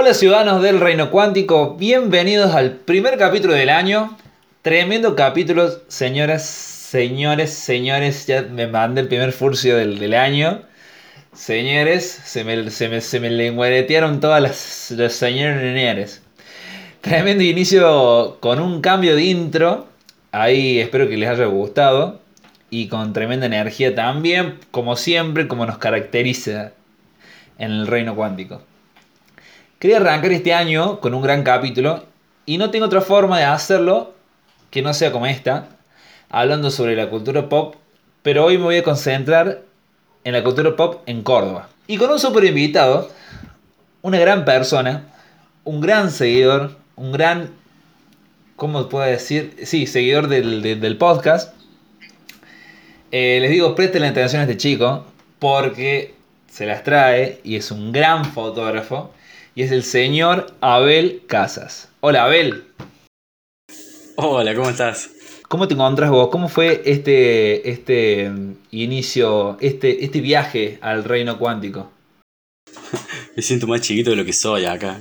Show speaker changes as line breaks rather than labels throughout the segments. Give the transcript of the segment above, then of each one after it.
Hola ciudadanos del Reino Cuántico, bienvenidos al primer capítulo del año. Tremendo capítulo, señoras, señores, señores, ya me mandé el primer furcio del, año. Señores, se me, se me, se me lenguaretearon todas las, las señores. Tremendo inicio con un cambio de intro. Ahí espero que les haya gustado. Y con tremenda energía también, como siempre, como nos caracteriza en el reino cuántico. Quería arrancar este año con un gran capítulo y no tengo otra forma de hacerlo que no sea como esta, hablando sobre la cultura pop, pero hoy me voy a concentrar en la cultura pop en Córdoba. Y con un super invitado, una gran persona, un gran seguidor, un gran, ¿cómo puedo decir? Sí, seguidor del, podcast. Eh, les digo, presten la atención a este chico porque se las trae y es un gran fotógrafo y es el señor Abel Casas. Hola Abel.
Hola, ¿cómo estás?
¿Cómo te encontrás vos? ¿Cómo fue este, este mm, inicio, este, este viaje al reino cuántico?
Me siento más chiquito de lo que soy acá.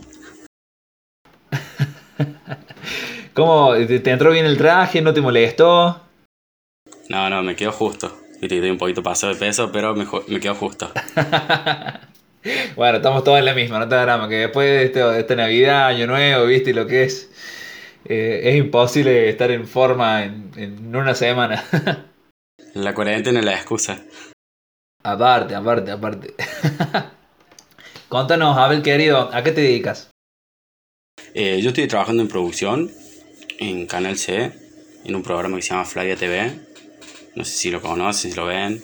¿Cómo? ¿Te entró bien el traje? ¿No te molestó?
No, no, me quedó justo. Y te doy un poquito pasado de peso, pero me, me quedó justo.
bueno, estamos todos en la misma, no te drama, que después de, esta Navidad, Año Nuevo, viste lo que es. Eh, es imposible estar en forma en, una semana.
la cuarentena es la excusa.
Aparte, aparte, aparte. Contanos, Abel querido, ¿a qué te dedicas?
Eh, yo estoy trabajando en producción en Canal C, en un programa que se llama Flavia TV. No sé si lo conocen, si lo ven.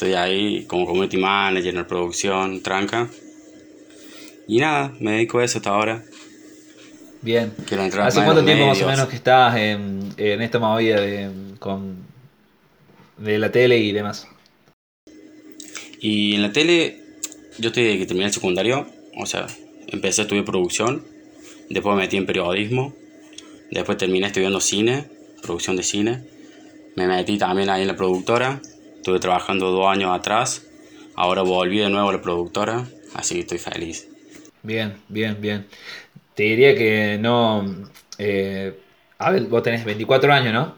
Estoy ahí como community manager en la producción, tranca. Y nada, me dedico a eso hasta ahora.
Bien. ¿Hace cuánto tiempo más o menos que estás en, esta movida de, con, de la tele y demás?
Y en la tele, yo estoy desde que terminé el secundario, o sea, empecé a estudiar producción, después me metí en periodismo, después terminé estudiando cine, producción de cine, me metí también ahí en la productora, Estuve trabajando dos años atrás, ahora volví de nuevo a la productora, así que estoy feliz.
Bien, bien, bien. Te diría que no... Eh, a ver, vos tenés 24 años, ¿no?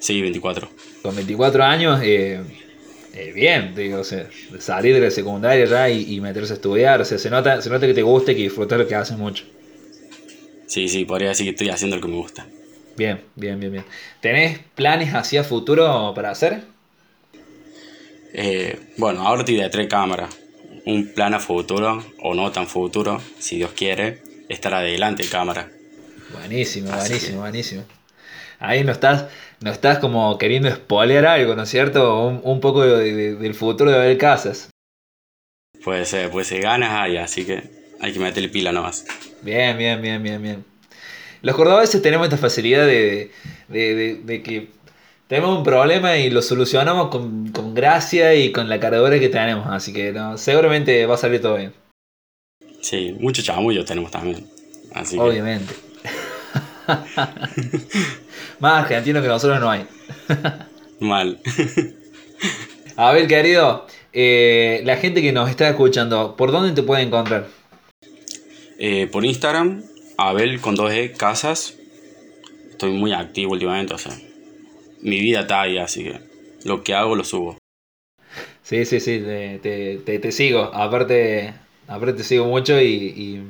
Sí, 24.
Con 24 años, eh, eh, bien, digo, o sea, salir de la secundaria ya y, meterse a estudiar, o sea, se nota, se nota que te gusta y que disfrutas lo que haces mucho.
Sí, sí, podría decir que estoy haciendo lo que me gusta.
Bien, bien, bien, bien. ¿Tenés planes hacia futuro para hacer?
Eh, bueno, ahora te tres cámaras. Un plan a futuro, o no tan futuro, si Dios quiere, estar adelante cámara.
Buenísimo, buenísimo, buenísimo. Ahí no estás, no estás como queriendo spoiler algo, ¿no es cierto? Un, poco del futuro de ver Casas.
Puede ser, puede ser ganas ahí, así que hay que meterle pila nomás.
Bien, bien, bien, bien, bien. Los cordobeses tenemos esta facilidad de, de que tenemos un problema y lo solucionamos con, gracia y con la caradura que tenemos. Así que no, seguramente va a salir todo bien.
Sí, mucho chamullo tenemos también.
Obviamente. Más argentino que nosotros no hay.
Mal.
A ver, querido, eh, la gente que nos está escuchando, ¿por dónde te puede encontrar?
Eh, por Instagram, Abel con 2E Casas. Estoy muy activo últimamente, o sea, mi vida está ahí, así que lo que hago lo subo.
Sí, sí, sí, te, te, te, sigo. Aparte, aparte te sigo mucho y,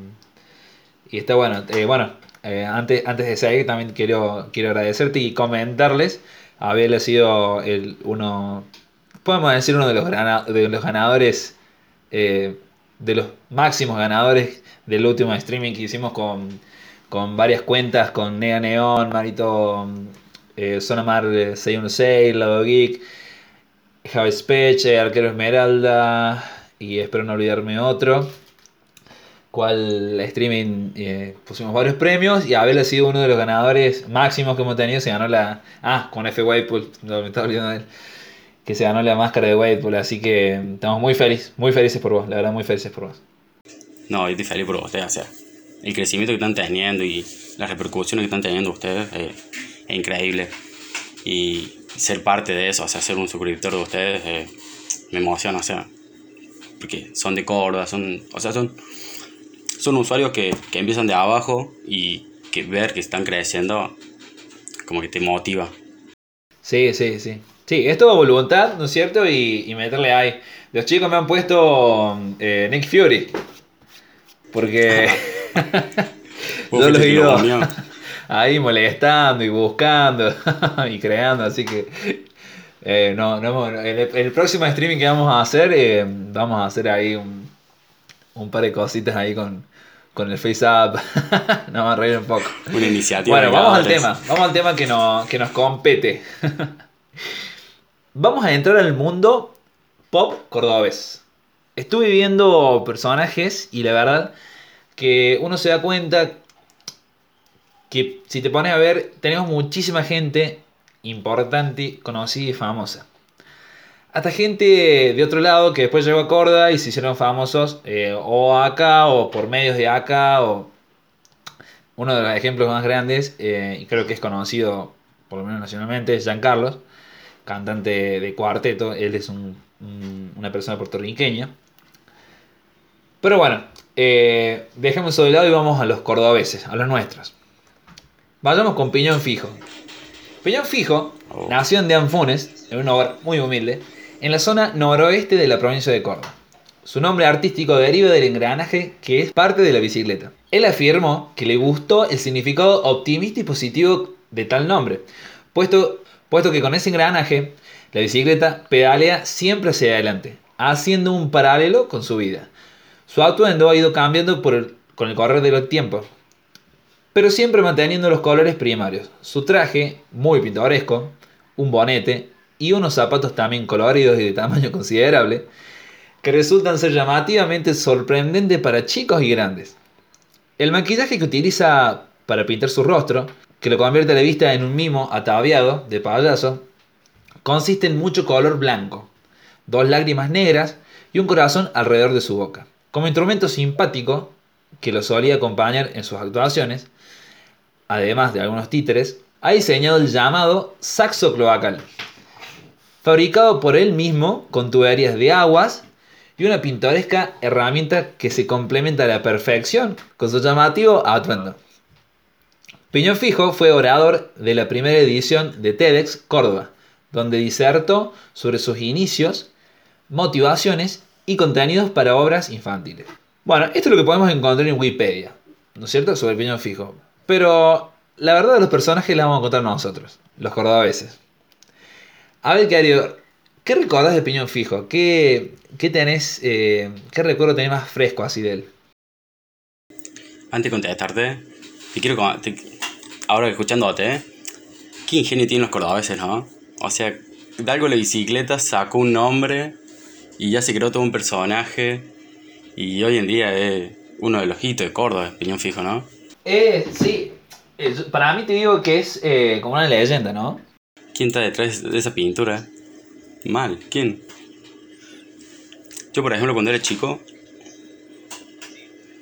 y, está bueno. Eh, bueno, eh, antes, antes de seguir también quiero, quiero agradecerte y comentarles. Haberle sido el, uno, podemos decir uno de los, de los ganadores, eh, de los máximos ganadores del último streaming que hicimos con, con varias cuentas, con Nea Neon, Marito eh, Sonamar 616, Lado Geek, Javi Speche, Arquero Esmeralda y espero no olvidarme otro. Cual streaming eh, pusimos varios premios y Abel ha sido uno de los ganadores máximos que hemos tenido. Se ganó la. Ah, con F. Whitepool, no me estaba olvidando de él. Que se ganó la máscara de Whitepool. Así que estamos muy felices, muy felices por vos, la verdad, muy felices por vos.
No, yo estoy feliz por ustedes, o sea, el crecimiento que están teniendo y las repercusiones que están teniendo ustedes. Eh, increíble. Y ser parte de eso, o sea, ser un suscriptor de ustedes, eh, me emociona, o sea, porque son de Córdoba, son, o sea, son, son usuarios que, que empiezan de abajo y que ver que están creciendo como que te motiva.
Sí, sí, sí. Sí, es todo voluntad, ¿no es cierto? Y, y meterle ahí. Los chicos me han puesto eh, Nick Fury. Porque yo los he ido. ahí molestando y buscando y creando, así que eh, no, no el, el próximo streaming que vamos a hacer, eh, vamos a hacer ahí un, un par de cositas ahí con, con el Face Up. Nos vamos a reír un poco.
Una iniciativa.
Bueno, vamos al tema, vamos al tema que, nos que nos compete. vamos a entrar al mundo pop cordobés. Estuve viendo personajes y la verdad que uno se da cuenta que si te pones a ver, tenemos muchísima gente importante, conocida y famosa. Hasta gente de otro lado que después llegó a Córdoba y se hicieron famosos eh, o acá o por medios de acá o uno de los ejemplos más grandes, eh, y creo que es conocido por lo menos nacionalmente, es Giancarlos, cantante de cuarteto. Él es un- un- una persona puertorriqueña. Pero bueno, eh, dejemos eso de lado y vamos a los cordobeses, a los nuestros. Vayamos con Piñón Fijo. Piñón Fijo
Oh.
nació en Deanfunes, en un hogar muy humilde, en la zona noroeste de la provincia de Córdoba. Su nombre artístico deriva del engranaje que es parte de la bicicleta. Él afirmó que le gustó el significado optimista y positivo de tal nombre, puesto, puesto que con ese engranaje la bicicleta pedalea siempre hacia adelante, haciendo un paralelo con su vida. Su atuendo ha ido cambiando por el- con el correr de los tiempos, pero siempre manteniendo los colores primarios. Su traje, muy pintoresco, un bonete y unos zapatos también coloridos y de tamaño considerable, que resultan ser llamativamente sorprendentes para chicos y grandes. El maquillaje que utiliza para pintar su rostro, que lo convierte a la vista en un mimo ataviado de payaso, consiste en mucho color blanco, dos lágrimas negras y un corazón alrededor de su boca. Como instrumento simpático que lo solía acompañar en sus actuaciones, además de algunos títeres, ha diseñado el llamado saxo cloacal, fabricado por él mismo con tuberías de aguas y una pintoresca herramienta que se complementa a la perfección con su llamativo atuendo. Piñón Fijo fue orador de la primera edición de TEDx Córdoba, donde disertó sobre sus inicios, motivaciones y contenidos para obras infantiles. Bueno, esto es lo que podemos encontrar en Wikipedia, ¿no es cierto? Sobre Piñón Fijo. Pero la verdad de los personajes la vamos a contar nosotros, los cordobeses. A ver, Cario, ¿qué recordás de Piñón Fijo? ¿Qué, qué tenés, eh, qué recuerdo tenés más fresco así de él?
Antes de contestarte, te quiero. te- ahora escuchándote, ¿eh? ¿qué ingenio tienen los cordobeses, no? O sea, de algo la bicicleta sacó un nombre y ya se creó todo un personaje. Y hoy en día es uno de los hitos de Córdoba, Piñón Fijo, ¿no?
Eh, sí, para mí te digo que es eh, como una leyenda, ¿no?
¿Quién está detrás de esa pintura? Mal, ¿quién? Yo, por ejemplo, cuando era chico,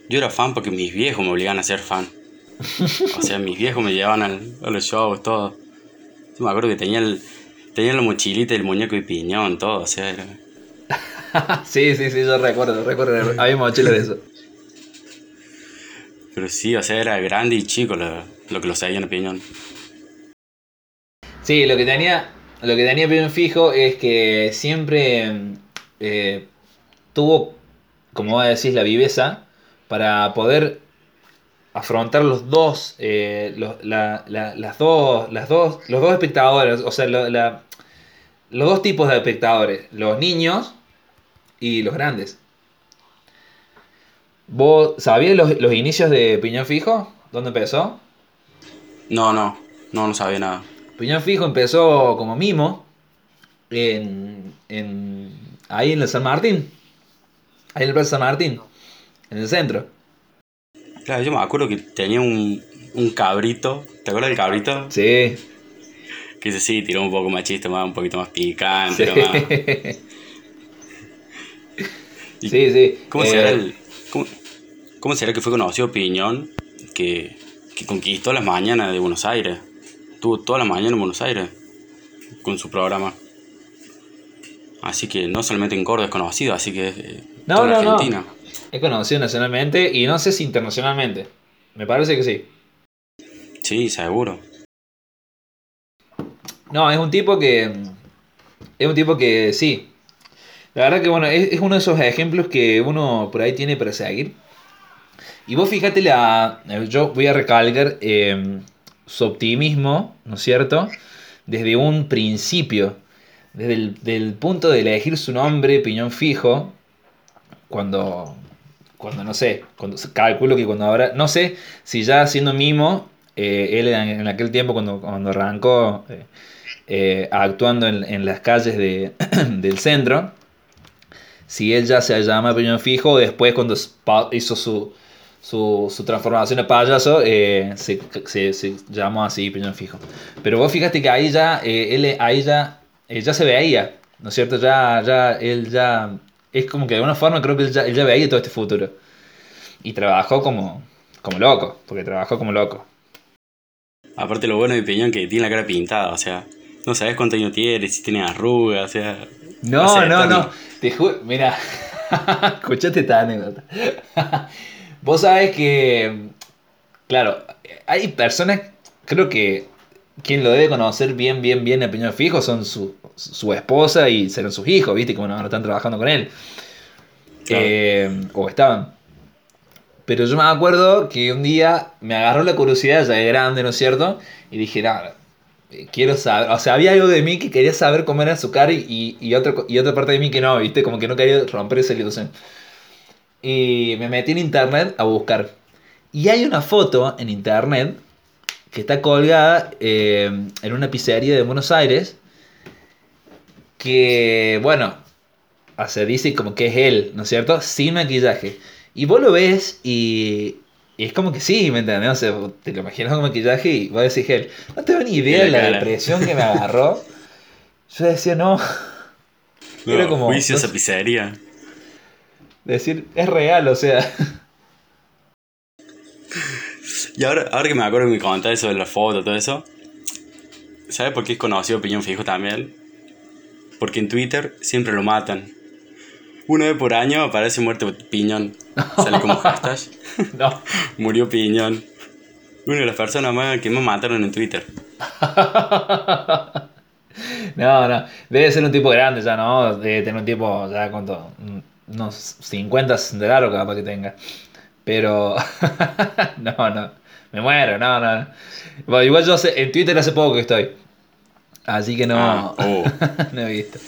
yo era fan porque mis viejos me obligaban a ser fan. O sea, mis viejos me llevaban al- a los shows, todo. Yo me acuerdo que tenía, el, tenía la mochilita el muñeco y piñón, todo. O sea, era...
sí, sí, sí, yo recuerdo, recuerdo, había mochilas de eso.
Pero sí, o sea, era grande y chico lo, lo que lo seguían a piñón.
Sí, lo que tenía, lo que tenía bien fijo es que siempre eh, tuvo, como vos decís, la viveza para poder afrontar los dos, eh, los, la- la- las dos, las dos, los dos espectadores, o sea, la- los dos tipos de espectadores, los niños y los grandes. ¿Vos sabías los, los inicios de Piñón Fijo? ¿Dónde empezó?
No, no, no, no sabía nada.
Piñón Fijo empezó como mimo en, en- ahí en el San Martín. Ahí en el Plaza San Martín. En el centro.
Claro, yo me acuerdo que tenía un, un cabrito. ¿Te acuerdas del cabrito?
Sí.
Que dice, sí, tiró un poco más chiste, más, un poquito más
Sí,
picante. más- ¿Y
sí. sí.
¿Cómo,
Eh,
será el, cómo, será que fue conocido Piñón que, que conquistó las mañanas de Buenos Aires? Tuvo toda la mañana en Buenos Aires con su programa. Así que no solamente en Córdoba es conocido, así que eh,
No,
toda la
no, no.
Argentina.
Es conocido nacionalmente y no sé si internacionalmente. Me parece que sí.
Sí, seguro.
No, es un tipo que. Es un tipo que sí. La verdad que bueno, es, es uno de esos ejemplos que uno por ahí tiene para seguir. Y vos fíjate la. Yo voy a recalcar eh, su optimismo, ¿no es cierto? Desde un principio. Desde el punto de elegir su nombre, piñón fijo. Cuando. Cuando no sé. Cuando calculo que cuando ahora. No sé si ya siendo mimo. eh, él en, aquel tiempo cuando, cuando arrancó. eh, actuando en, en las calles de- del centro. Si él ya se llama Piñón Fijo, o después cuando hizo su, su, su transformación a payaso, eh, se, se, se llamó así Piñón Fijo. Pero vos fíjate que ahí ya, eh, él, ahí ya, eh, ya se veía, ¿no es cierto? Ya, ya, él ya, es como que de alguna forma creo que él ya, él ya veía todo este futuro. Y trabajó como, como loco, porque trabajó como loco.
Aparte lo bueno de Piñón que tiene la cara pintada, o sea, no sabes cuánto año tiene, si tiene arrugas, o sea...
No, no,
Tony.
no. Te juro, mira, escuchate esta anécdota. Vos sabés que, claro, hay personas, creo que quien lo debe conocer bien, bien, bien a Piñón Fijo son su, su esposa y serán sus hijos, ¿viste? Como no, están trabajando con él.
Claro.
Eh, o estaban. Pero yo me acuerdo que un día me agarró la curiosidad, ya de grande, ¿no es cierto? Y dije, nada, quiero saber, o sea, había algo de mí que quería saber cómo era su cara y, y, y otra parte de mí que no, ¿viste? Como que no quería romper esa ilusión. Y me metí en internet a buscar. Y hay una foto en internet que está colgada eh, en una pizzería de Buenos Aires que, bueno, o sea, dice como que es él, ¿no es cierto? Sin maquillaje. Y vos lo ves y, y es como que sí, ¿me entendés? O sea, te lo imaginas con maquillaje y vos decís él. No tengo ni idea de
la
depresión que me agarró. Yo decía, no.
No,
Era como-
juicio esa pizzería.
Decir, es real, o sea.
Y ahora, ahora que me acuerdo que me contaste eso de la foto, todo eso, ¿sabes por qué es conocido Piñón Fijo también? Porque en Twitter siempre lo matan. Una vez por año aparece muerto Piñón. Sale como hashtag.
No.
Murió Piñón. Una de las personas más que más mataron en Twitter.
No, no. Debe ser un tipo grande ya, ¿no? Debe tener un tipo ya cuánto. Unos 50, 60 largo capaz que tenga. Pero. no, no. Me muero, no, no. Bueno, igual yo sé, en Twitter hace poco que estoy. Así que no.
Ah, oh.
no he visto.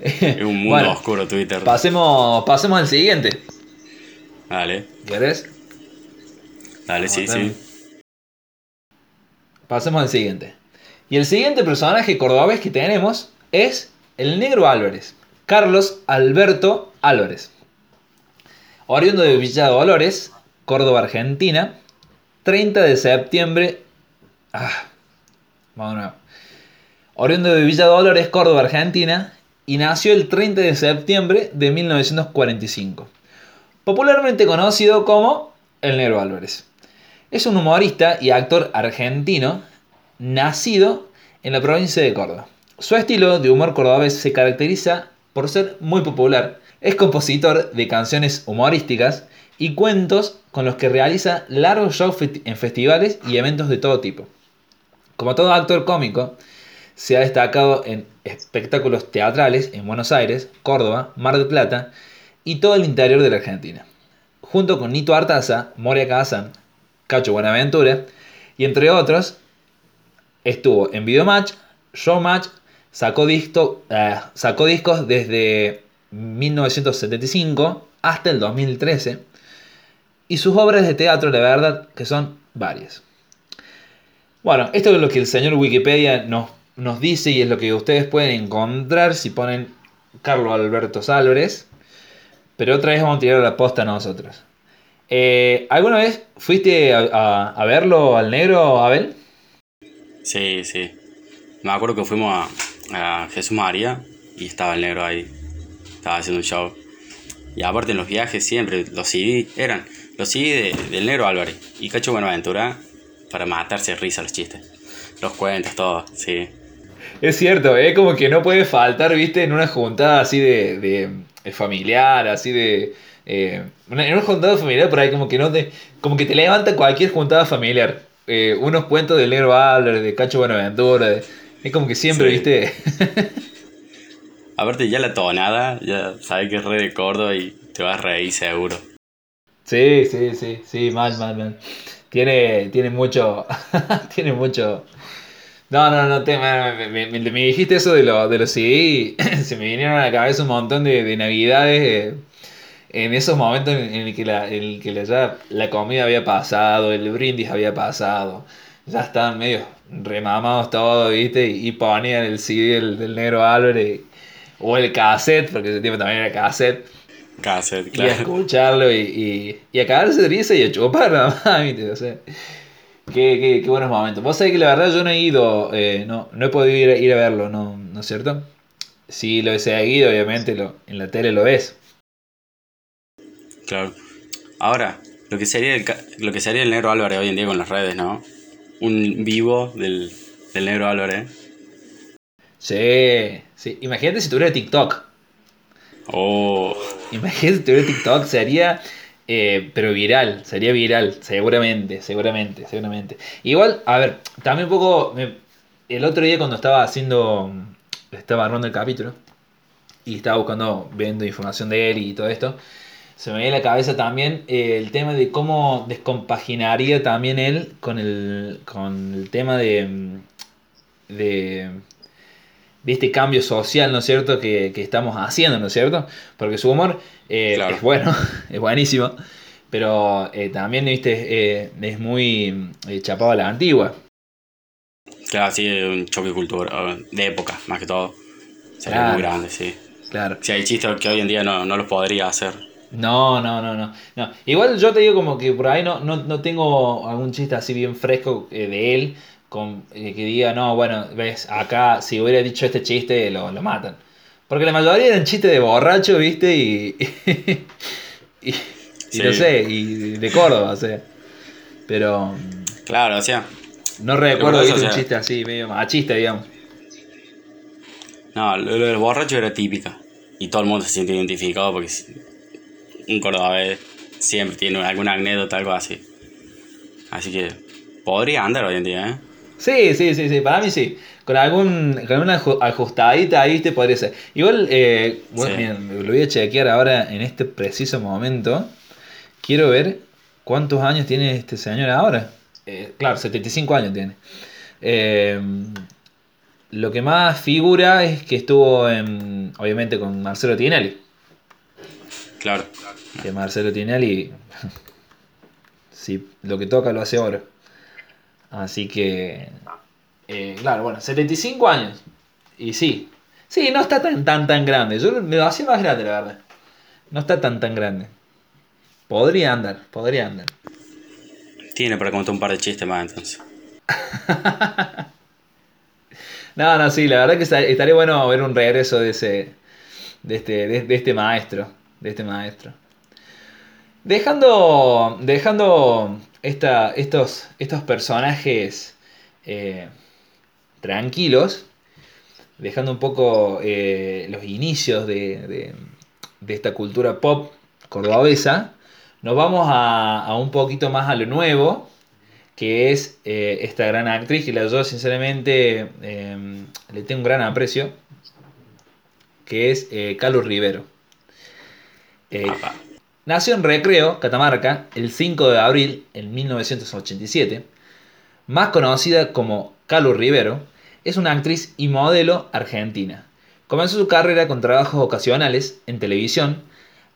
Es un mundo
Bueno,
oscuro Twitter.
Pasemos, pasemos al siguiente.
Dale,
¿Querés?
dale, sí,
Vamos
sí.
Pasemos al siguiente. Y el siguiente personaje cordobés que tenemos es el Negro Álvarez, Carlos Alberto Álvarez. Oriundo de Villa Dolores, Córdoba, Argentina, 30 de septiembre. Ah, vamos de nuevo. Oriundo de Villa Dolores, Córdoba, Argentina, y nació el 30 de septiembre de 1945. Popularmente conocido como el Negro Álvarez. Es un humorista y actor argentino nacido en la provincia de Córdoba. Su estilo de humor cordobés se caracteriza por ser muy popular. Es compositor de canciones humorísticas y cuentos con los que realiza largos shows en festivales y eventos de todo tipo. Como todo actor cómico, se ha destacado en espectáculos teatrales en Buenos Aires, Córdoba, Mar del Plata y todo el interior de la Argentina. Junto con Nito Artaza, Moria Kazan, Cacho Buenaventura y entre otros, estuvo en Videomatch, Showmatch, sacó, disco- eh, sacó discos desde 1975 hasta el 2013 y sus obras de teatro, la verdad, que son varias. Bueno, esto es lo que el señor Wikipedia nos, nos dice y es lo que ustedes pueden encontrar si ponen Carlos Alberto Álvarez. Pero otra vez vamos a tirar la posta a nosotros. Eh, ¿Alguna vez fuiste a, a- a verlo al negro, Abel?
Sí, sí. Me acuerdo que fuimos a, a Jesús María y estaba el negro ahí. Estaba haciendo un show. Y aparte en los viajes siempre, los CD eran los CD de- del negro Álvarez y Cacho Buenaventura para matarse de risa los chistes. Los cuentos, todo, sí.
Es cierto, es como que no puede faltar, viste, en una juntada así de, de- de familiar, así de, Eh, en una juntada familiar por ahí como que no te, como que te levanta cualquier juntada familiar. Eh, unos cuentos del negro Álvarez, de Cacho Buenaventura, de- es como que siempre,
Sí.
viste,
Aparte ya la tonada, ya sabes que es re de Córdoba y te vas a reír seguro.
Sí, sí, sí, sí, mal, mal, mal. Tiene, tiene mucho, tiene mucho. No, no, no, te, me, me- me- me dijiste eso de, lo, de los CD y se me vinieron a la cabeza un montón de, de navidades eh, en esos momentos en, en el que, la, en el que la, ya la comida había pasado, el brindis había pasado, ya estaban medio remamados todos, ¿viste? Y, y ponían el CD del, del negro Álvarez o el cassette, porque ese tiempo también era cassette.
Cassette,
Y a
claro.
escucharlo y, y, y a cagarse de risa y a chupar nada más, ¿viste? O sea, qué, qué, qué buenos momentos. Vos sabés que la verdad yo no he ido, eh, no, no he podido ir, a- ir a verlo, ¿no, ¿no es cierto? Si lo he seguido, obviamente lo, en la tele lo ves.
Claro. Ahora, lo que sería el, lo que sería el negro Álvarez hoy en día con las redes, ¿no? Un vivo del, del negro Álvarez.
Sí, sí. Imagínate si tuviera TikTok.
Oh,
Imagínate si tuviera TikTok, sería, eh, pero viral, sería viral, seguramente, seguramente, seguramente. Igual, a ver, también un poco, me- el otro día cuando estaba haciendo, estaba armando el capítulo y estaba buscando, viendo información de él y todo esto, se me veía en la cabeza también eh, el tema de cómo descompaginaría también él con el, con el tema de, mm, de, de este cambio social, ¿no es cierto?, que, que estamos haciendo, ¿no es cierto? Porque su humor eh,
Claro.
es bueno, es buenísimo, pero eh, también, viste, es muy chapado a la antigua.
claro, sí, un choque cultural, de época, más que todo. Sería
Claro.
muy grande, sí.
Claro.
Si hay chistes que hoy en día no, no los podría hacer.
No, no, no, no, no. Igual yo te digo como que por ahí no, no, no tengo algún chiste así bien fresco eh, de él con, eh, que diga, no, bueno, ves, acá si hubiera dicho este chiste lo, lo matan. Porque la mayoría eran chistes de borracho, ¿viste? Y, y, y
Sí.
no sé, y de Córdoba, o sea. Pero
Claro, o sea,
no recuerdo,
eso,
¿viste?
o
Un chiste así, medio machista, digamos.
no, lo, lo del borracho era típica. Y todo el mundo se siente identificado porque un cordobés siempre tiene alguna anécdota, algo así. Así que podría andar hoy en día, ¿eh?
Sí, sí, sí, sí, para mí sí. Con algún con una aju- ajustadita ahí te podría ser. Igual, eh, bueno,
Sí.
miren, lo voy a chequear ahora en este preciso momento. Quiero ver cuántos años tiene este señor ahora. Eh, claro, 75 años tiene. Eh, lo que más figura es que estuvo en, obviamente con Marcelo Tinelli.
Claro.
Que Marcelo Tinelli, si lo que toca lo hace oro. Así que, eh, claro, bueno, 75 años. Y sí, sí, no está tan, tan, tan grande. Yo me lo hacía más grande, la verdad. No está tan, tan grande. Podría andar, podría andar.
Tiene para contar un par de chistes más entonces.
No, no, sí, la verdad que esta- estaría bueno ver un regreso de ese, de este, de, de este maestro, de este maestro. Dejando, dejando esta, estos, estos personajes eh, tranquilos, dejando un poco eh, los inicios de, de- esta cultura pop cordobesa, nos vamos a, a un poquito más a lo nuevo, que es eh, esta gran actriz que la yo sinceramente eh, le tengo un gran aprecio, que es Carlos Rivero. Nació en Recreo, Catamarca, el 5 de abril en 1987. Más conocida como Carlos Rivero, es una actriz y modelo argentina. Comenzó su carrera con trabajos ocasionales en televisión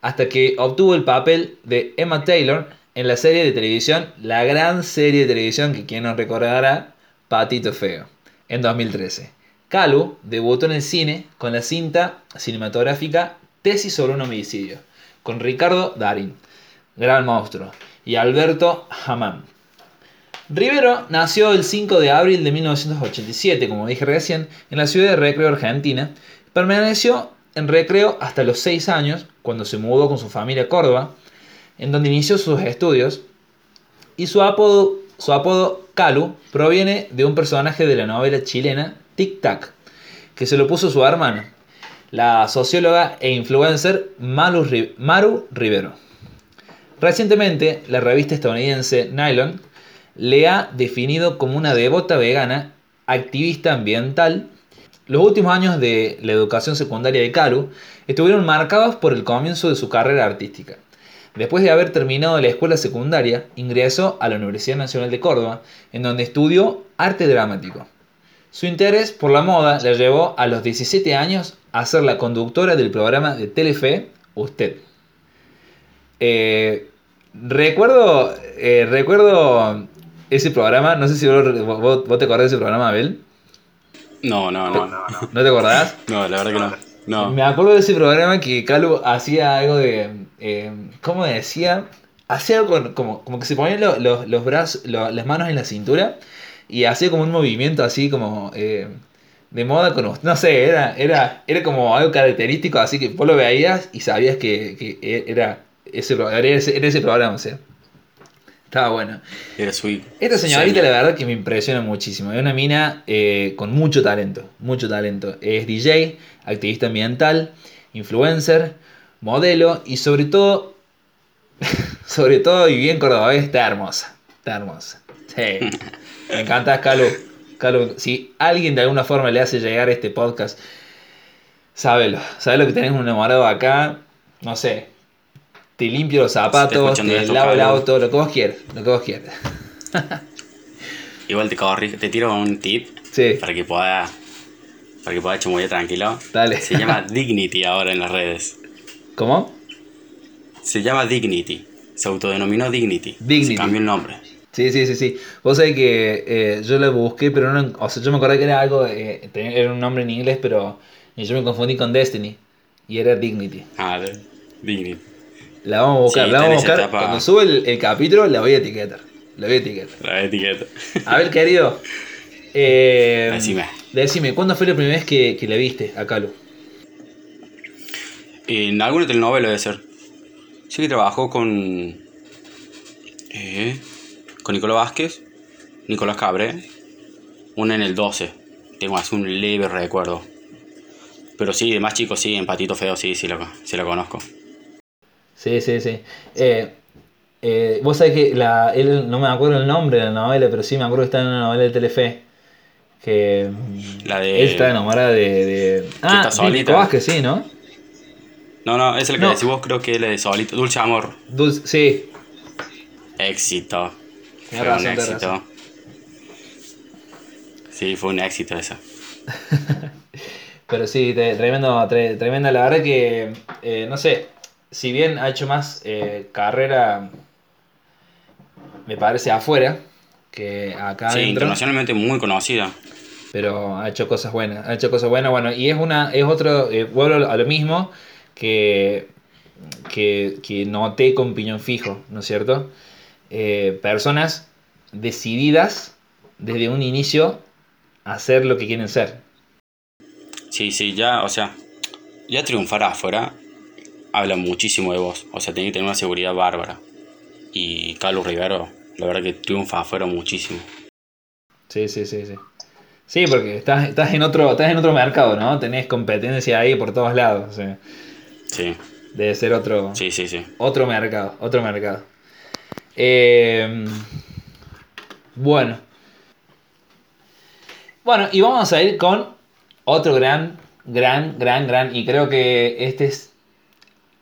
hasta que obtuvo el papel de Emma Taylor en la serie de televisión, la gran serie de televisión que quien nos recordará, Patito Feo, en 2013. Calu debutó en el cine con la cinta cinematográfica Tesis sobre un homicidio, con Ricardo Darín, gran monstruo, y Alberto Hammam. Rivero nació el 5 de abril de 1987, como dije recién, en la ciudad de Recreo, Argentina. Permaneció en Recreo hasta los 6 años, cuando se mudó con su familia a Córdoba, en donde inició sus estudios. Y su apodo, su apodo Calu proviene de un personaje de la novela chilena Tic Tac, que se lo puso su hermana. La socióloga e influencer Maru, Maru Rivero. Recientemente, la revista estadounidense Nylon le ha definido como una devota vegana, activista ambiental. Los últimos años de la educación secundaria de Karu estuvieron marcados por el comienzo de su carrera artística. Después de haber terminado la escuela secundaria, ingresó a la Universidad Nacional de Córdoba, en donde estudió arte dramático. Su interés por la moda le llevó a los 17 años a ser la conductora del programa de Telefe Usted. Eh, recuerdo, eh, recuerdo ese programa, no sé si vos, vos- vos te acordás de ese programa, Abel.
No, no, no. No,
¿No te acordás?
la verdad que no. No.
Me acuerdo de ese programa que Calu hacía algo de. eh, ¿Cómo decía? Hacía algo con- como, como que se ponían lo- lo- los brazos, las manos en la cintura y hacía como un movimiento así como eh, de moda con usted. No sé, era, era, era como algo característico, así que vos lo veías y sabías que, que era, ese, era, ese, era ese programa, o sea. Estaba bueno.
Era su
Esta señorita, la verdad, que me impresiona muchísimo. Es una mina eh, con mucho talento, mucho talento. Es DJ, activista ambiental, influencer, modelo y sobre todo, sobre todo y bien cordobés, está hermosa. Está hermosa. Sí. Me encanta, Calu. Calu, si alguien de alguna forma le hace llegar este podcast, sábelo. Sabes lo que tenés un enamorado acá, no sé. Te limpio los zapatos, te
esto,
lavo el auto, lo que vos quieras, lo que vos quieras.
Igual te corrijo, te tiro un tip
Sí.
para que pueda para que pueda chamuller tranquilo.
Dale.
Se llama Dignity ahora en las redes.
¿Cómo?
Se llama Dignity. Se autodenominó Dignity.
Dignity.
Se cambió el nombre.
Sí, sí, sí, sí. Vos sabés que eh, yo lo busqué, pero no. O sea, yo me acordé que era algo. eh, era un nombre en inglés, pero yo me confundí con Destiny. Y era Dignity.
Ah, Dignity.
La vamos a buscar,
Sí,
la vamos a buscar.
etapa.
Cuando sube el, el capítulo, la voy a etiquetar. La voy a etiquetar.
La etiqueta.
A ver, querido. eh,
Decime.
Decime, ¿cuándo fue la primera vez que, que la viste a Calu?
En alguna telenovela debe ser. Sí que trabajó con. eh, con Nicolás Vázquez, Nicolás Cabré. Una en el 12. Tengo así un leve recuerdo. Pero sí, de más chico sí, en Patito Feo sí, sí lo, sí lo conozco.
Sí, sí, sí. Eh, eh, vos sabés que la, él, no me acuerdo el nombre de la novela, pero sí me acuerdo que está en una novela de Telefe. Que mm,
La de-
él está enamorada de. de... Ah,
está solita.
Nico Vázquez, sí, ¿no?
No, no, es la que
No.
decís vos, creo que es la de Solito. Dulce Amor.
Dulce, sí,
Éxito. Fue
razón,
un éxito. Sí, fue un éxito esa.
pero sí, tremendo, tre- tremenda. La verdad que, eh, no sé, si bien ha hecho más eh, carrera, me parece, afuera que acá
sí, internacionalmente muy conocida.
pero ha hecho cosas buenas, ha hecho cosas buenas, bueno, y es una, es otro, eh, vuelvo a lo mismo que, que, que noté con Piñón Fijo, ¿no es cierto? Eh, personas decididas desde un inicio a hacer lo que quieren ser.
Sí, sí, ya, o sea, ya triunfar afuera habla muchísimo de vos. O sea, tenés que tener una seguridad bárbara. Y Carlos Rivero, la verdad que triunfa afuera muchísimo.
Sí, sí, sí, sí. Sí, porque estás, estás, en otro, estás en otro mercado, ¿no? Tenés competencia ahí por todos lados. o sea,
Sí,
debe ser otro,
sí, sí, sí.
Otro mercado, otro mercado. Eh, bueno. Bueno, y vamos a ir con otro gran, gran, gran, gran. Y creo que este es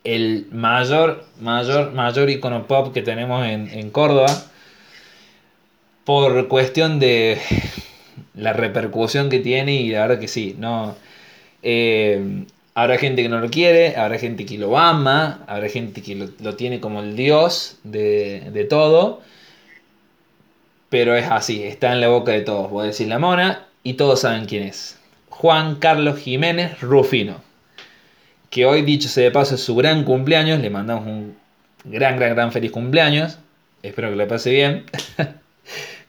el mayor, mayor, mayor icono pop que tenemos en, en Córdoba. Por cuestión de la repercusión que tiene y la verdad que sí, no. Eh, habrá gente que no lo quiere, habrá gente que lo ama, habrá gente que lo, tiene como el dios de, de todo. Pero es así, está en la boca de todos. Voy a decir la mona y todos saben quién es. Juan Carlos Jiménez Rufino. Que hoy, dicho sea de paso, es su gran cumpleaños. Le mandamos un gran, gran, gran feliz cumpleaños. Espero que le pase bien.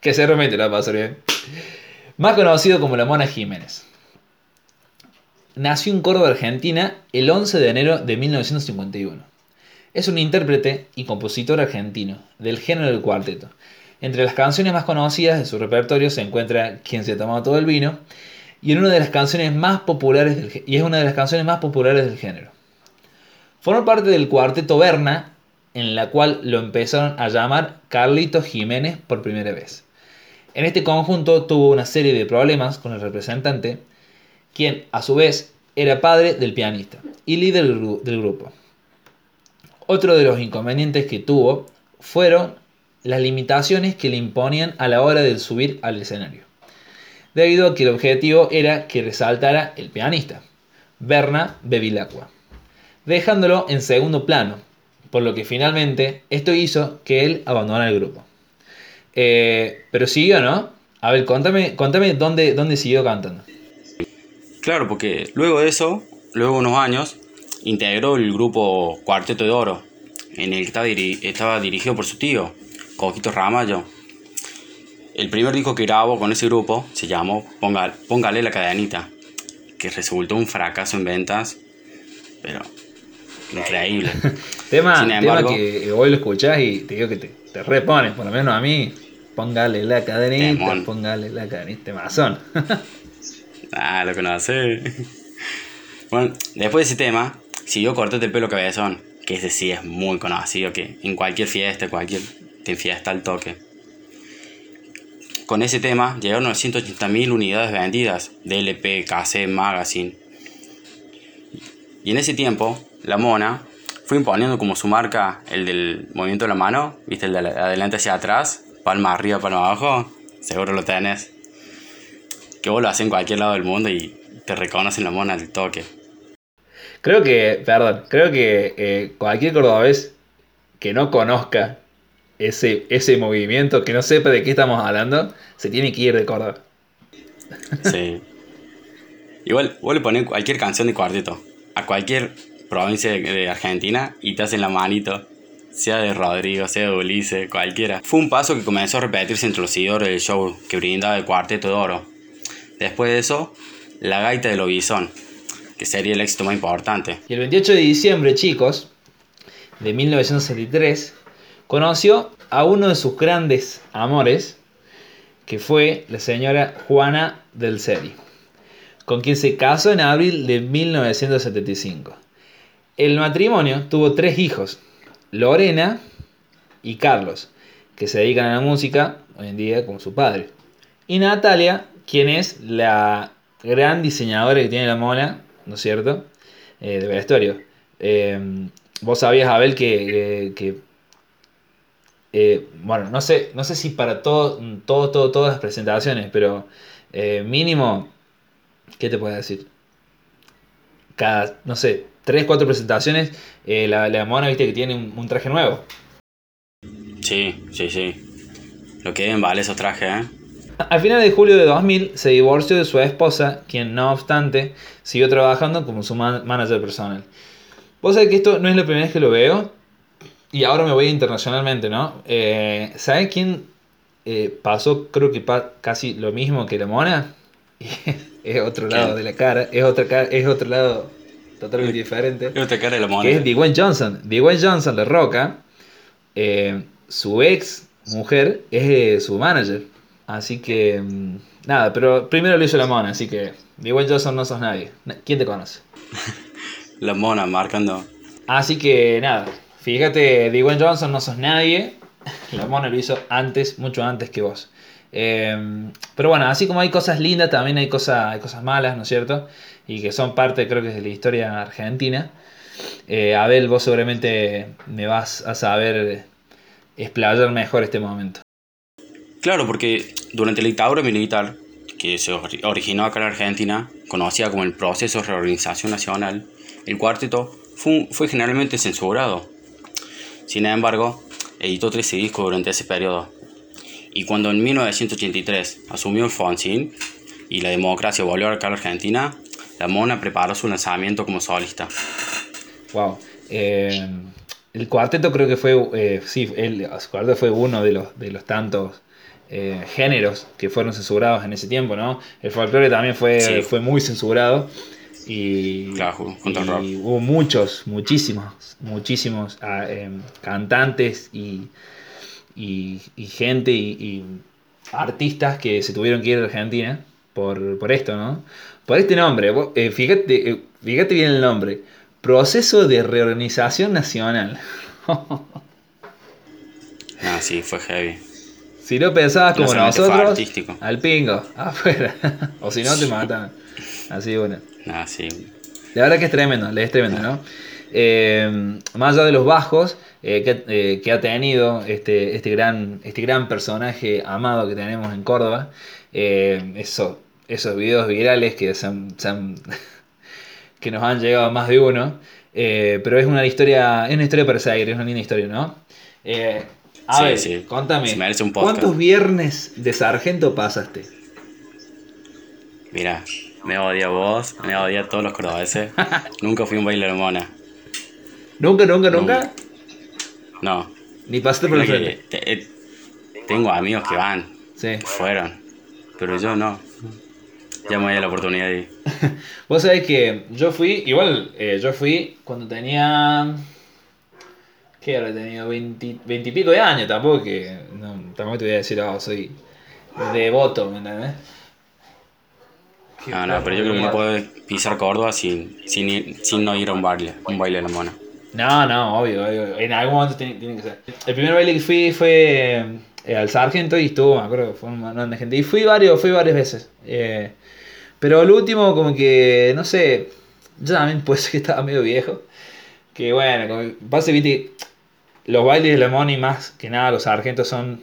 que se realmente lo va a pasar bien. Más conocido como la Mona Jiménez. Nació en Córdoba, Argentina, el 11 de enero de 1951. Es un intérprete y compositor argentino, del género del cuarteto. Entre las canciones más conocidas de su repertorio se encuentra Quien se tomó todo el vino y, en una de las canciones más populares del, es una de las canciones más populares del género. Formó parte del cuarteto Berna, en la cual lo empezaron a llamar Carlitos Jiménez por primera vez. En este conjunto tuvo una serie de problemas con el representante, quien a su vez era padre del pianista y líder del grupo. Otro de los inconvenientes que tuvo fueron las limitaciones que le imponían a la hora de subir al escenario, debido a que el objetivo era que resaltara el pianista, Berna Bevilacqua, dejándolo en segundo plano, por lo que finalmente esto hizo que él abandonara el grupo. Eh, pero siguió, ¿no? A ver, contame, dónde, dónde siguió cantando.
Claro, porque luego de eso, luego de unos años, integró el grupo Cuarteto de Oro, en el que estaba, dirigido por su tío, Coquito Ramallo. El primer disco que grabó con ese grupo se llamó Póngale la cadenita, que resultó un fracaso en ventas, pero increíble.
tema, tema que hoy lo escuchás y te digo que te, te repones, por lo menos a mí, póngale la cadenita, póngale la cadenita, mazón.
ah, lo hace. bueno, después de ese tema, siguió Cortate el pelo cabezón, que ese sí es muy conocido, que en cualquier fiesta, cualquier te fiesta al toque. Con ese tema llegaron 980.000 unidades vendidas de LP, cassette, magazine. Y en ese tiempo, la Mona fue imponiendo como su marca el del movimiento de la mano, viste, el de adelante hacia atrás, palma arriba, palma abajo, seguro lo tenés. Que vos lo haces en cualquier lado del mundo y te reconocen la Mona al toque.
Creo que, perdón, creo que eh, cualquier cordobés que no conozca ese, ese movimiento, que no sepa de qué estamos hablando, se tiene que ir de Córdoba.
Sí. Igual, vos le pones cualquier canción de cuarteto a cualquier provincia de Argentina y te hacen la manito, sea de Rodrigo, sea de Ulises, cualquiera. Fue un paso que comenzó a repetirse entre los seguidores del show que brindaba el cuarteto de oro. Después de eso, la gaita de Lobizón que sería el éxito más importante.
Y el 28 de diciembre, chicos, de 1973, conoció a uno de sus grandes amores, que fue la señora Juana del Seri, con quien se casó en abril de 1975. El matrimonio tuvo tres hijos, Lorena y Carlos, que se dedican a la música hoy en día como su padre. Y Natalia, quien es la gran diseñadora que tiene la mona ¿no es cierto? Eh, de vestuario. Eh, vos sabías, Abel, que, que eh, bueno, no sé, no sé si para todo, todo, todo, todas las presentaciones, pero mínimo, ¿qué te puedo decir? Cada, no sé, 3, 4 presentaciones, la, la, mona, viste que tiene un, traje nuevo.
Sí, sí, sí. Lo que vale esos trajes, ¿eh?
Al final de julio de 2000 se divorció de su esposa, quien no obstante siguió trabajando como su manager personal. Vos sabés que esto no es la primera vez que lo veo y ahora me voy internacionalmente, ¿no? Eh, ¿Sabés quién eh, pasó creo que casi lo mismo que la mona? es otro lado de la cara, es, otra es otro lado totalmente diferente.
Es otra cara de la mona.
Que es Dwayne Johnson. Dwayne Johnson, de Roca, eh, su ex mujer es su manager. Así que, mm, nada, pero primero lo hizo la mona, así que, Dwayne Johnson no sos nadie. ¿Quién te conoce?
la mona marcando.
Así que, nada, fíjate, Dwayne Johnson no sos nadie. La mona lo hizo antes, mucho antes que vos. Em, pero bueno, así como hay cosas lindas, también hay, cosas hay cosas malas, ¿no es cierto? Y que son parte, creo que, de la historia argentina. Eh, Abel, vos seguramente me vas a saber explayar mejor este momento.
Claro, porque durante la dictadura militar, que se originó acá en Argentina, conocida como el proceso de reorganización nacional, el cuarteto fue, generalmente censurado. Sin embargo, editó 13 discos durante ese periodo. Y cuando en 1983 asumió el Fonsín y la democracia volvió acá a la Argentina, la Mona preparó su lanzamiento como solista.
Wow. Eh, el cuarteto creo que fue, eh, sí, el, cuarteto fue uno de los, de los tantos eh, géneros que fueron censurados en ese tiempo, ¿no? El folclore también fue, fue muy censurado. Y, hubo muchos, muchísimos, muchísimos ah, em, cantantes y, y, gente y, artistas que se tuvieron que ir a Argentina por, por esto, ¿no? Por este nombre, eh, fíjate, eh, fíjate bien el nombre. Proceso de reorganización nacional.
No, sí, fue heavy.
Si no pensabas
No
como
fue
nosotros, al pingo, afuera. o si no, te matan. Así, bueno.
No, sí.
La verdad que es tremendo, es tremendo, ¿no? Eh, más allá de los bajos eh, que, eh, que ha tenido este, este, gran, este gran personaje amado que tenemos en Córdoba, eso, esos videos virales que, se han- se han- que nos han llegado a más de uno, pero es una historia, es una historia para seguir, es una linda historia, ¿no? A
Sí,
ver,
sí.
contame,
Se merece un podcast.
¿cuántos viernes de sargento pasaste?
Mira, me odia vos, me odia todos los cordobeses. Nunca fui un baile de mona.
¿Nunca, nunca, nunca?
No.
Ni pasaste por el
que
frente.
te- eh, tengo amigos que van,
Sí.
que fueron, pero yo no. Ya me voy a la oportunidad ir.
Vos sabés que yo fui, igual, eh, yo fui cuando tenía. ¿Qué habré tenido? 20, 20 y pico de años, tampoco que. No, tampoco te voy a decir, oh, soy devoto, ¿me entendés?
No, no, pero yo creo que no puedo pisar Córdoba sin, sin, ir- sin no ir a un baile, un baile de la mona.
No, no, obvio, obvio. En algún momento tiene, tiene que ser. El primer baile que fui fue eh, al Sargento y estuvo, me acuerdo, fue un montón de gente. Y fui varios, fui varias veces. Eh, pero el último, como que, no sé, yo también puede ser que estaba medio viejo. Que bueno, como que pasa, viste, los bailes de la Moni más que nada, los sargentos son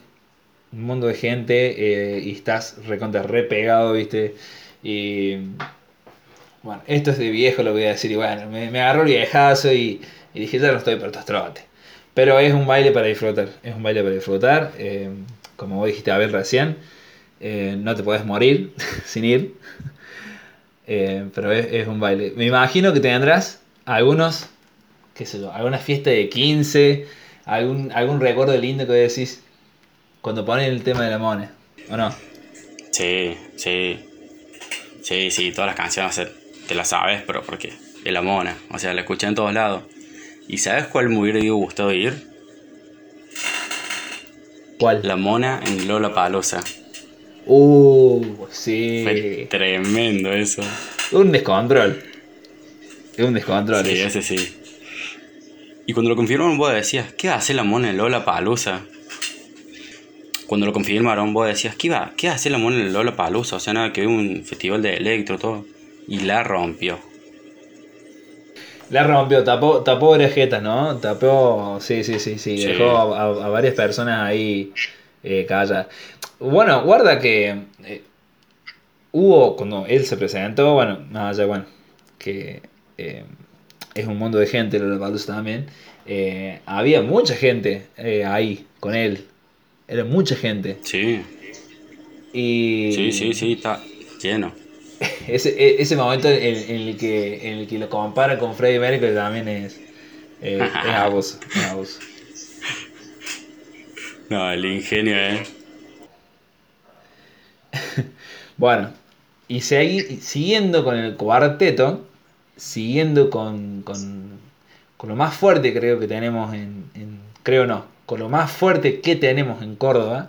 un mundo de gente eh, y estás recontra re pegado, viste. Y bueno, esto es de viejo, lo voy a decir. Y bueno, me, me agarró el viejazo y, y dije, ya no estoy para estos trotes. Pero es un baile para disfrutar. Es un baile para disfrutar. eh, como vos dijiste a ver recién, eh, no te puedes morir sin ir. Pero es, es un baile. Me imagino que tendrás algunos, qué sé yo, alguna fiesta de 15, algún, algún recuerdo lindo que decís cuando ponen el tema de la mona. ¿O no?
Sí, sí. Sí, sí, todas las canciones te las sabes, pero porque es la mona. O sea, la escuché en todos lados. ¿Y sabes cuál me hubiera gustado ir?
¿Cuál?
La mona en Lola Palusa.
Uh, sí.
Fue tremendo eso.
Un descontrol. Es un descontrol.
Sí,
eso.
ese sí. Y cuando lo confirmaron, vos decías, ¿qué hace la mona en Lola Palusa? Cuando lo confirmaron, vos decías, ¿qué, iba, ¿qué hace la mona en Lola Palusa? O sea, nada que un festival de electro, todo. Y la rompió.
La rompió, tapó, tapó orejetas, ¿no? Tapó, sí, sí, sí, sí,
Sí.
dejó a, varias personas ahí eh, calladas. Bueno, guarda que eh, hubo, cuando él se presentó, bueno, más allá, bueno, que eh, es un mundo de gente, lo de también, eh, había mucha gente eh, ahí con él, era mucha gente.
Sí,
Y
sí, sí, sí, está lleno.
Ese, e- ese momento en, en el que, en el que lo compara con Freddie Mercury también es, eh, es abuso, es abuso.
No, el ingenio, eh.
Bueno, y segui- siguiendo con el cuarteto, siguiendo con, con, con lo más fuerte creo que tenemos en, creo no, con lo más fuerte que tenemos en Córdoba,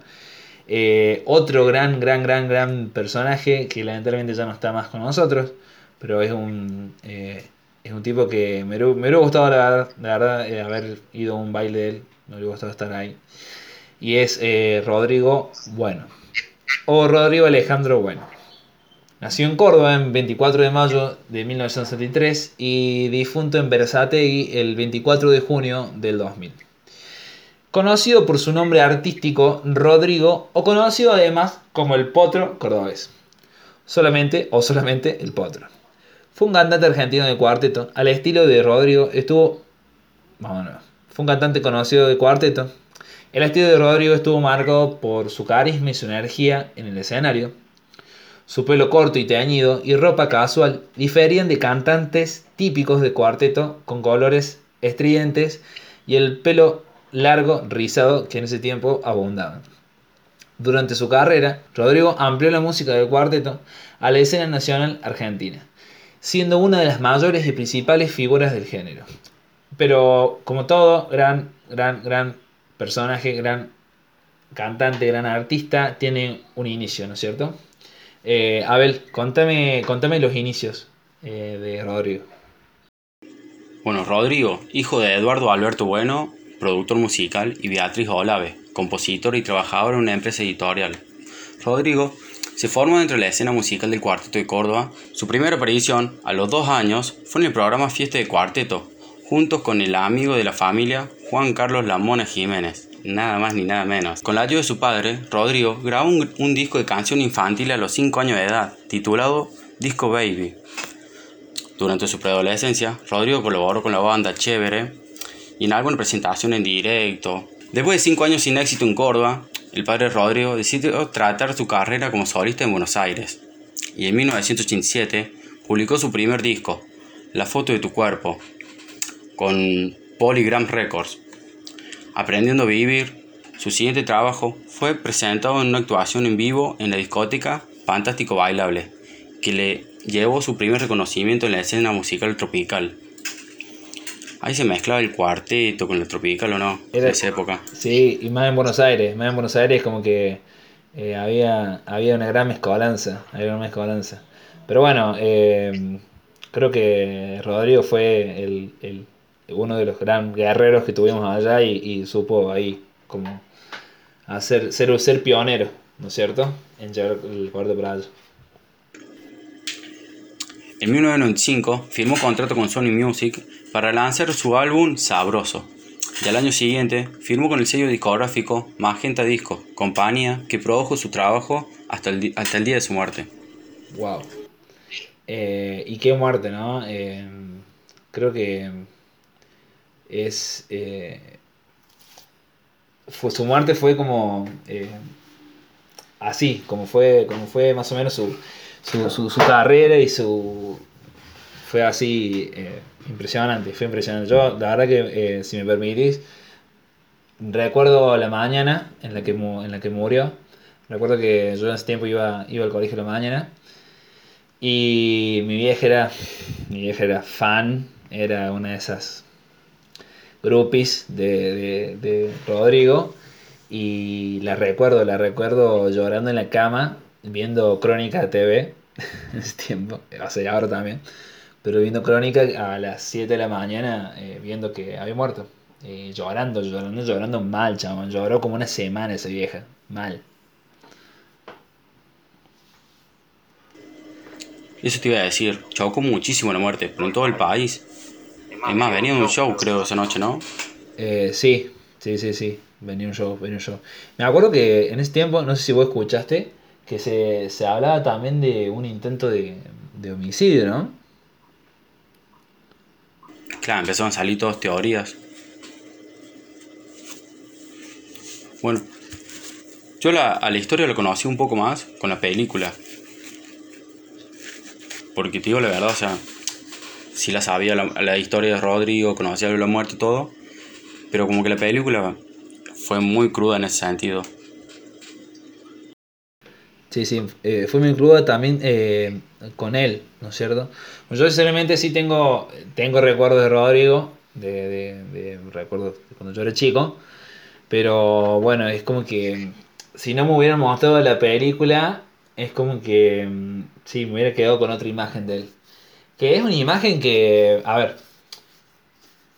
eh, otro gran, gran, gran, gran personaje que lamentablemente ya no está más con nosotros, pero es un, eh, es un tipo que me, me hubiera gustado la verdad, la verdad, eh, haber ido a un baile de él, me hubiera gustado estar ahí. Y es Rodrigo Bueno. O Rodrigo Alejandro Bueno. Nació en Córdoba el 24 de mayo de 1973 y difunto en Berazategui el 24 de junio del 2000. Conocido por su nombre artístico Rodrigo o conocido además como el Potro cordobés. Solamente o solamente el Potro. Fue un cantante argentino de cuarteto. Al estilo de Rodrigo estuvo... Nuevo. Fue un cantante conocido de cuarteto. El estilo de Rodrigo estuvo marcado por su carisma y su energía en el escenario. Su pelo corto y teñido y ropa casual diferían de cantantes típicos de cuarteto con colores estridentes y el pelo largo rizado que en ese tiempo abundaban. Durante su carrera, Rodrigo amplió la música del cuarteto a la escena nacional argentina, siendo una de las mayores y principales figuras del género. Pero como todo, gran, gran, gran personaje, gran cantante, gran artista, tiene un inicio, ¿no es cierto? Eh, Abel, contame, contame los inicios eh, de Rodrigo.
Bueno, Rodrigo, hijo de Eduardo Alberto Bueno, productor musical, y Beatriz Olave, compositor y trabajador en una empresa editorial. Rodrigo se formó dentro de la escena musical del Cuarteto de Córdoba. Su primera aparición, a los dos años, fue en el programa Fiesta de Cuarteto, junto con el amigo de la familia, Juan Carlos Lamona Jiménez, nada más ni nada menos. Con la ayuda de su padre, Rodrigo grabó un, disco de canción infantil a los 5 años de edad, titulado Disco Baby. Durante su preadolescencia, Rodrigo colaboró con la banda Chévere y en alguna presentación en directo. Después de 5 años sin éxito en Córdoba, el padre Rodrigo decidió tratar su carrera como solista en Buenos Aires y en 1987 publicó su primer disco, La foto de tu cuerpo, con Polygram Records. Aprendiendo a vivir, su siguiente trabajo fue presentado en una actuación en vivo en la discoteca Fantástico Bailable, que le llevó su primer reconocimiento en la escena musical tropical. Ahí se mezclaba el cuarteto con el tropical o no, en esa época.
Sí, y más en Buenos Aires, más en Buenos Aires como que eh, había, había una gran mezcolanza, había una mezcolanza. Pero bueno, eh, creo que Rodrigo fue el, uno de los gran guerreros que tuvimos allá y, supo ahí como hacer, ser, ser pionero, ¿no es cierto? En llevar el cuarto para allá.
En 1995 firmó contrato con Sony Music para lanzar su álbum Sabroso. Y al año siguiente firmó con el sello discográfico Magenta Disco, compañía que produjo su trabajo hasta el, hasta el día de su muerte.
Wow. Eh, y qué muerte, ¿no? Eh, creo que es... Eh, fue, su muerte fue como... así, como fue, como fue más o menos su, su, su, carrera y su... Fue así impresionante, fue impresionante. Yo, la verdad que, si me permitís, recuerdo la mañana en la que, en la que murió. Recuerdo que yo en ese tiempo iba, iba al colegio la mañana y mi vieja era, mi vieja era fan, era una de esas groupies de, de, Rodrigo. Y la recuerdo, la recuerdo llorando en la cama, viendo Crónica TV, en ese tiempo, o sea, ahora también, pero viendo Crónica a las 7 de la mañana, eh, viendo que había muerto. Y llorando, llorando, llorando mal, chabón. Lloró como una semana esa vieja, mal.
Eso te iba a decir, chocó muchísimo la muerte, pero en todo el país. Es más, venía un show, creo, esa noche, ¿no?
Eh, sí, sí, sí, sí. Venía un show, venía un show. Me acuerdo que en ese tiempo, no sé si vos escuchaste, que se, se hablaba también de un intento de, de homicidio, ¿no?
Claro, empezaron a salir todas teorías. Bueno, yo la, a la historia lo conocí un poco más con la película. Porque te digo la verdad, o sea, sí la sabía la, historia de Rodrigo, conocía la muerte y todo, pero como que la película fue muy cruda en ese sentido.
Sí, sí, eh, fue muy cruda también eh, con él, ¿no es cierto? Yo sinceramente sí tengo, tengo recuerdos de Rodrigo, de, de, de recuerdos cuando yo era chico, pero bueno, es como que si no me hubieran mostrado la película, es como que mm, sí, me hubiera quedado con otra imagen de él. Que es una imagen que, a ver,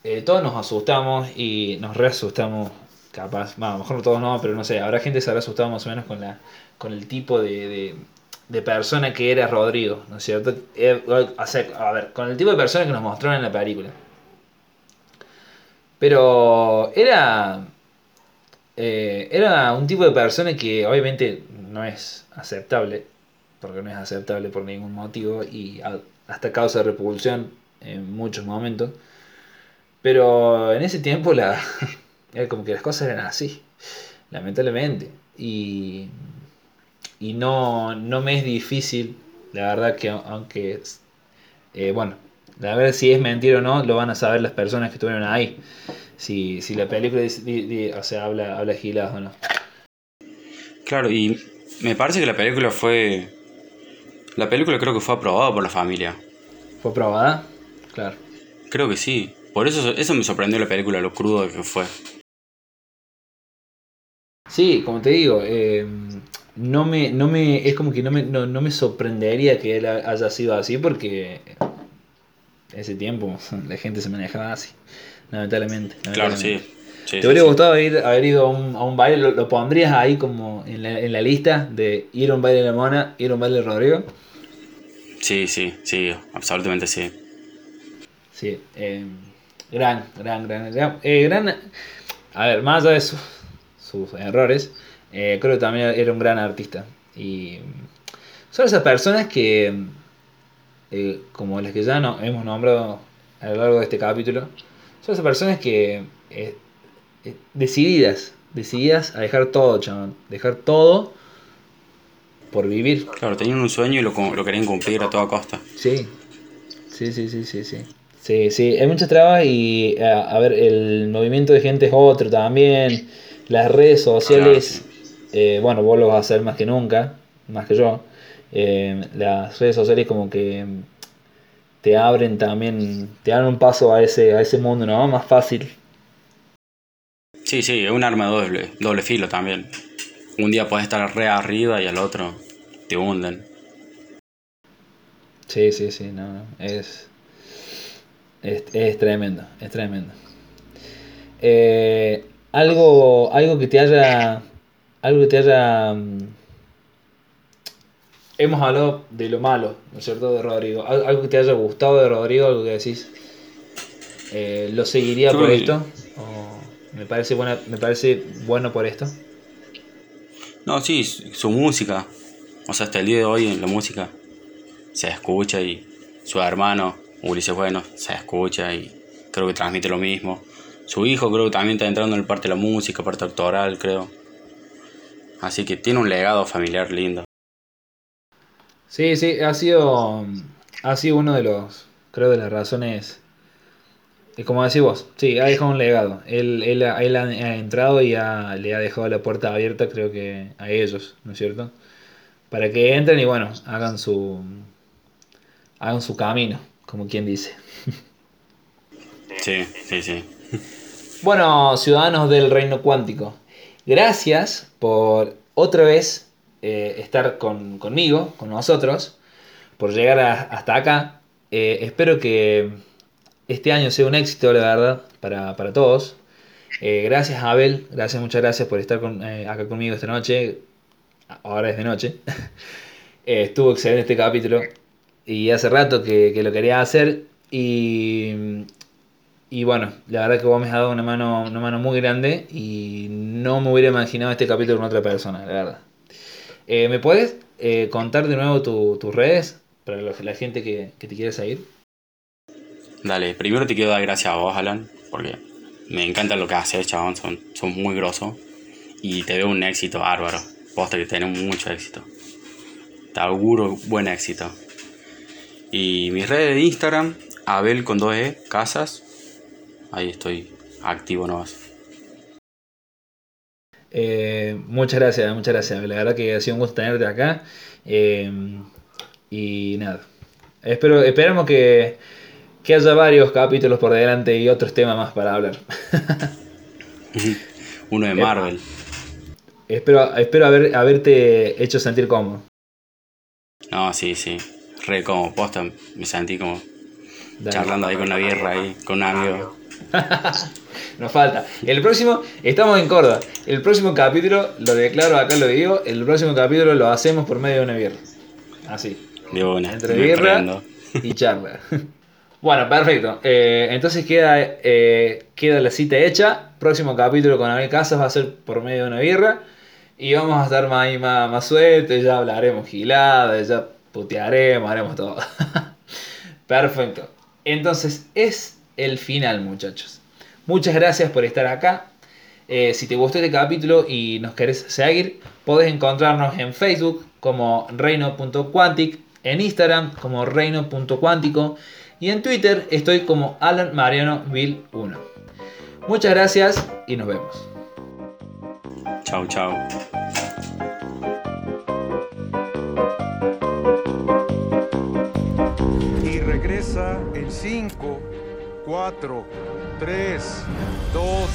eh, todos nos asustamos y nos reasustamos, capaz, bueno, a lo mejor todos no, pero no sé, habrá gente que se habrá asustado más o menos con, la, con el tipo de, de, persona que era Rodrigo, ¿no es cierto? Eh, a ver, con el tipo de persona que nos mostraron en la película. Pero era eh, era un tipo de persona que obviamente no es aceptable, porque no es aceptable por ningún motivo y hasta causa repulsión en muchos momentos. Pero en ese tiempo la, como que las cosas eran así, lamentablemente. Y, y no, no me es difícil, la verdad que aunque, eh, bueno, la verdad si es mentira o no, lo van a saber las personas que estuvieron ahí si, si la película o sea, habla, habla giladas o no.
Claro, y me parece que la película fue. La película creo que fue aprobada por la familia.
¿Fue aprobada? Claro.
Creo que sí. Por eso, eso me sorprendió la película, lo crudo que fue.
Sí, como te digo, eh, no me, no me, es como que no me, no, no me sorprendería que él haya sido así porque ese tiempo la gente se manejaba así, lamentablemente.
Claro, sí.
¿Te hubiera gustado ir, haber ido a un, a un baile? ¿Lo, pondrías ahí como en la, en la, lista de ir a un baile de la Mona, ir a un baile de Rodrigo?
Sí, sí, sí, absolutamente sí.
Sí, eh, gran, gran, gran, gran, eh, gran, A ver, más allá de sus errores, eh, creo que también era un gran artista. Y son esas personas que, como las que ya no, hemos nombrado a lo largo de este capítulo, son esas personas que decididas, decididas a dejar todo, chaval, dejar todo por vivir.
Claro, tenían un sueño y lo, lo querían cumplir a toda costa.
Sí, sí, sí, sí, sí, sí. Sí, sí, hay muchas trabas y a, ver, el movimiento de gente es otro también. Las redes sociales eh, bueno, vos lo vas a hacer más que nunca, más que yo. Eh, las redes sociales como que te abren también, te dan un paso a ese, a ese mundo, ¿no? Más fácil.
Sí, sí, es un arma doble, doble filo también. Un día puedes estar re arriba y al otro te hunden.
Sí, sí, sí, no, es, es, tremendo, es tremendo. Eh, algo, algo que te haya algo que te haya... Mm, hemos hablado de lo malo, ¿no es cierto?, de Rodrigo. Algo que te haya gustado de Rodrigo, algo que decís, eh, ¿lo seguiría por esto? ¿O me parece, buena, me parece bueno por esto?
No, sí, su música. O sea, hasta el día de hoy en la música se escucha y su hermano, Ulises Bueno, se escucha y creo que transmite lo mismo. Su hijo creo que también está entrando en el parte de la música, parte actoral, creo. Así que tiene un legado familiar lindo.
Sí, sí, ha sido, ha sido uno de los, creo, de las razones, como decís vos, sí, ha dejado un legado. Él, él, él ha, entrado y le ha dejado la puerta abierta, creo que a ellos, ¿no es cierto? Para que entren y bueno, hagan su, hagan su camino, como quien dice.
Sí, sí, sí.
Bueno, ciudadanos del reino cuántico, Gracias por otra vez eh, estar conmigo, con nosotros, por llegar hasta acá. Eh, espero que este año sea un éxito, la verdad, para, todos. Eh, gracias Abel, gracias, muchas gracias por estar acá conmigo esta noche. Ahora es de noche. estuvo excelente este capítulo y hace rato que, que lo quería hacer y y bueno, la verdad que vos me has dado una mano, una mano muy grande y no me hubiera imaginado este capítulo con otra persona, la verdad. Eh, ¿Me puedes eh, contar de nuevo tus redes para la gente que, te quiere seguir?
Dale, primero te quiero dar gracias a vos, Alan, porque me encanta lo que haces, chabón, son, son muy grosos y te veo un éxito bárbaro. Vos que tenés mucho éxito. Te auguro buen éxito. Y mis redes de Instagram, Abel con 2E, Casas, ahí estoy activo nomás.
Eh, muchas gracias, muchas gracias. La verdad que ha sido un gusto tenerte acá. Eh, y nada. Espero, esperamos que, que haya varios capítulos por delante y otros temas más para hablar.
Uno de Marvel.
espero espero haber, haberte hecho sentir cómodo.
No, sí, sí. Re como posta, me sentí como charlando ahí con una birra ahí, con un amigo.
Nos falta. El próximo, estamos en Córdoba. El próximo capítulo, lo declaro, acá lo digo, el próximo capítulo lo hacemos por medio de una birra. Así. Entre birra y charla. Bueno, perfecto. Eh, entonces queda, eh, queda la cita hecha. Próximo capítulo con Abel Casas va a ser por medio de una birra. Y vamos a estar más, más, más sueltos, ya hablaremos giladas, ya putearemos, haremos todo. perfecto. Entonces es el final, muchachos. Muchas gracias por estar acá. Eh, si te gustó este capítulo y nos querés seguir, podés encontrarnos en Facebook como reino.quantic, en Instagram como reino.cuántico y en Twitter estoy como Alan Mariano 1. Muchas gracias y nos vemos.
Chao, chao.
Y regresa el 5 4, 3, 2,